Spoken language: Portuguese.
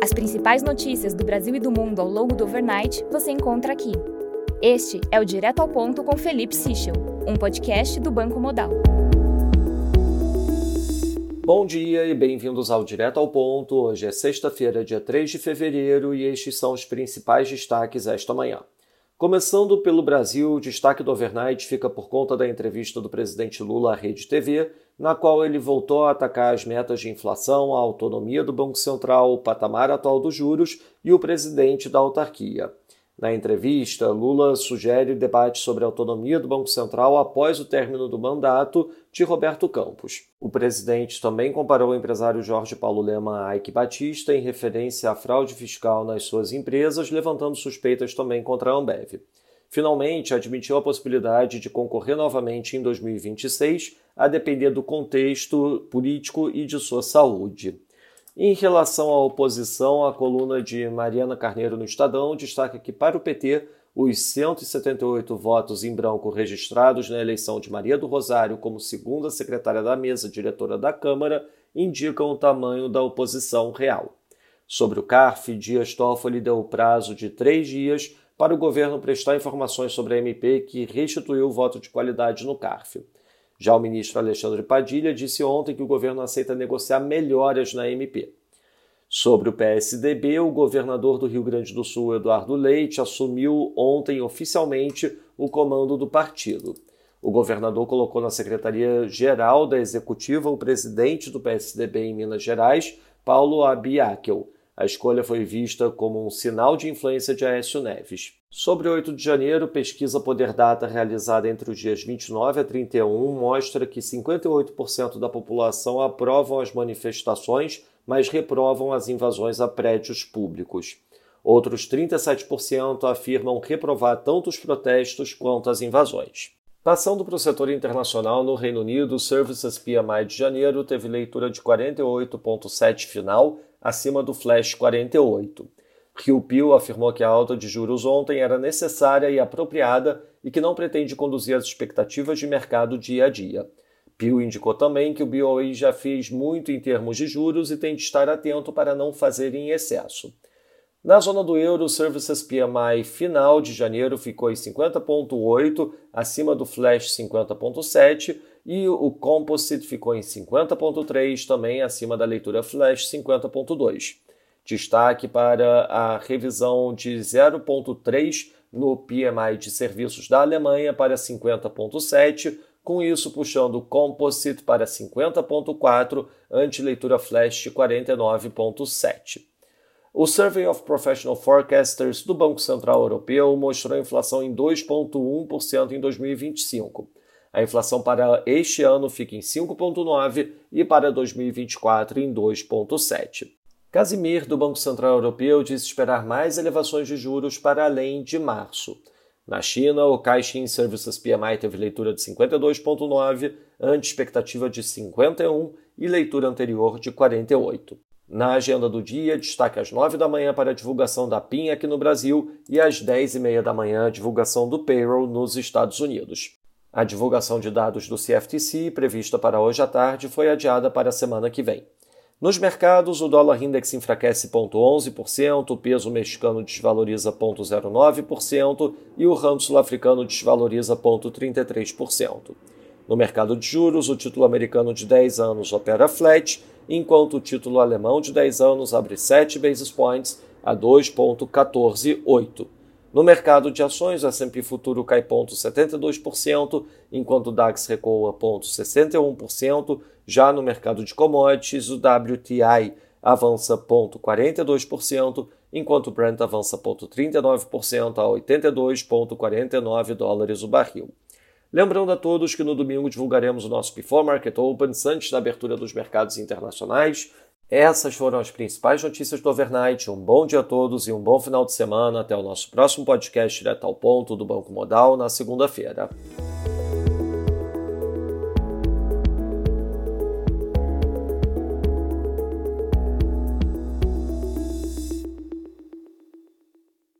As principais notícias do Brasil e do mundo ao longo do overnight você encontra aqui. Este é o Direto ao Ponto com Felipe Sichel, um podcast do Banco Modal. Bom dia e bem-vindos ao Direto ao Ponto. Hoje é sexta-feira, dia 3 de fevereiro, e estes são os principais destaques esta manhã. Começando pelo Brasil, o destaque do overnight fica por conta da entrevista do presidente Lula à Rede TV, na qual ele voltou a atacar as metas de inflação, a autonomia do Banco Central, o patamar atual dos juros e o presidente da autarquia. Na entrevista, Lula sugere debate sobre a autonomia do Banco Central após o término do mandato de Roberto Campos. O presidente também comparou o empresário Jorge Paulo Lema a Ike Batista em referência à fraude fiscal nas suas empresas, levantando suspeitas também contra a Ambev. Finalmente, admitiu a possibilidade de concorrer novamente em 2026, a depender do contexto político e de sua saúde. Em relação à oposição, a coluna de Mariana Carneiro no Estadão destaca que, para o PT, os 178 votos em branco registrados na eleição de Maria do Rosário como segunda secretária da mesa diretora da Câmara indicam o tamanho da oposição real. Sobre o CARF, Dias Toffoli deu o prazo de três dias para o governo prestar informações sobre a MP que restituiu o voto de qualidade no CARF. Já o ministro Alexandre Padilha disse ontem que o governo aceita negociar melhoras na MP. Sobre o PSDB, o governador do Rio Grande do Sul, Eduardo Leite, assumiu ontem oficialmente o comando do partido. O governador colocou na Secretaria-Geral da Executiva o presidente do PSDB em Minas Gerais, Paulo Abiakel. A escolha foi vista como um sinal de influência de Aécio Neves. Sobre 8 de janeiro, pesquisa Poder Data realizada entre os dias 29 a 31 mostra que 58% da população aprovam as manifestações, mas reprovam as invasões a prédios públicos. Outros 37% afirmam reprovar tanto os protestos quanto as invasões. Passando para o setor internacional, no Reino Unido, o Services PMI de janeiro teve leitura de 48,7 final, acima do flash 48. Rio Pio afirmou que a alta de juros ontem era necessária e apropriada e que não pretende conduzir as expectativas de mercado dia a dia. Pio indicou também que o BOE já fez muito em termos de juros e tem de estar atento para não fazer em excesso. Na zona do euro, o Services PMI final de janeiro ficou em 50,8, acima do Flash 50,7, e o Composite ficou em 50,3, também acima da leitura Flash 50,2. Destaque para a revisão de 0,3 no PMI de serviços da Alemanha para 50,7, com isso puxando o Composite para 50,4, ante leitura Flash 49,7. O Survey of Professional Forecasters do Banco Central Europeu mostrou a inflação em 2,1% em 2025. A inflação para este ano fica em 5,9% e para 2024 em 2,7%. Casimir, do Banco Central Europeu, disse esperar mais elevações de juros para além de março. Na China, o Caixin Services PMI teve leitura de 52,9, ante expectativa de 51 e leitura anterior de 48. Na agenda do dia, destaque às 9 da manhã para a divulgação da PIN aqui no Brasil e às 10 e meia da manhã a divulgação do payroll nos Estados Unidos. A divulgação de dados do CFTC, prevista para hoje à tarde, foi adiada para a semana que vem. Nos mercados, o dólar index enfraquece 0,11%, o peso mexicano desvaloriza 0,09% e o ramo sul-africano desvaloriza 0,33%. No mercado de juros, o título americano de 10 anos opera flat enquanto o título alemão de 10 anos abre 7 basis points a 2,148. No mercado de ações, o S&P Futuro cai 0,72%, enquanto o DAX recua 0,61%. Já no mercado de commodities, o WTI avança 0,42%, enquanto o Brent avança 0,39% a 82,49 dólares o barril. Lembrando a todos que no domingo divulgaremos o nosso Before Market Open antes da abertura dos mercados internacionais. Essas foram as principais notícias do overnight. Um bom dia a todos e um bom final de semana. Até o nosso próximo podcast direto ao ponto do Banco Modal na segunda-feira.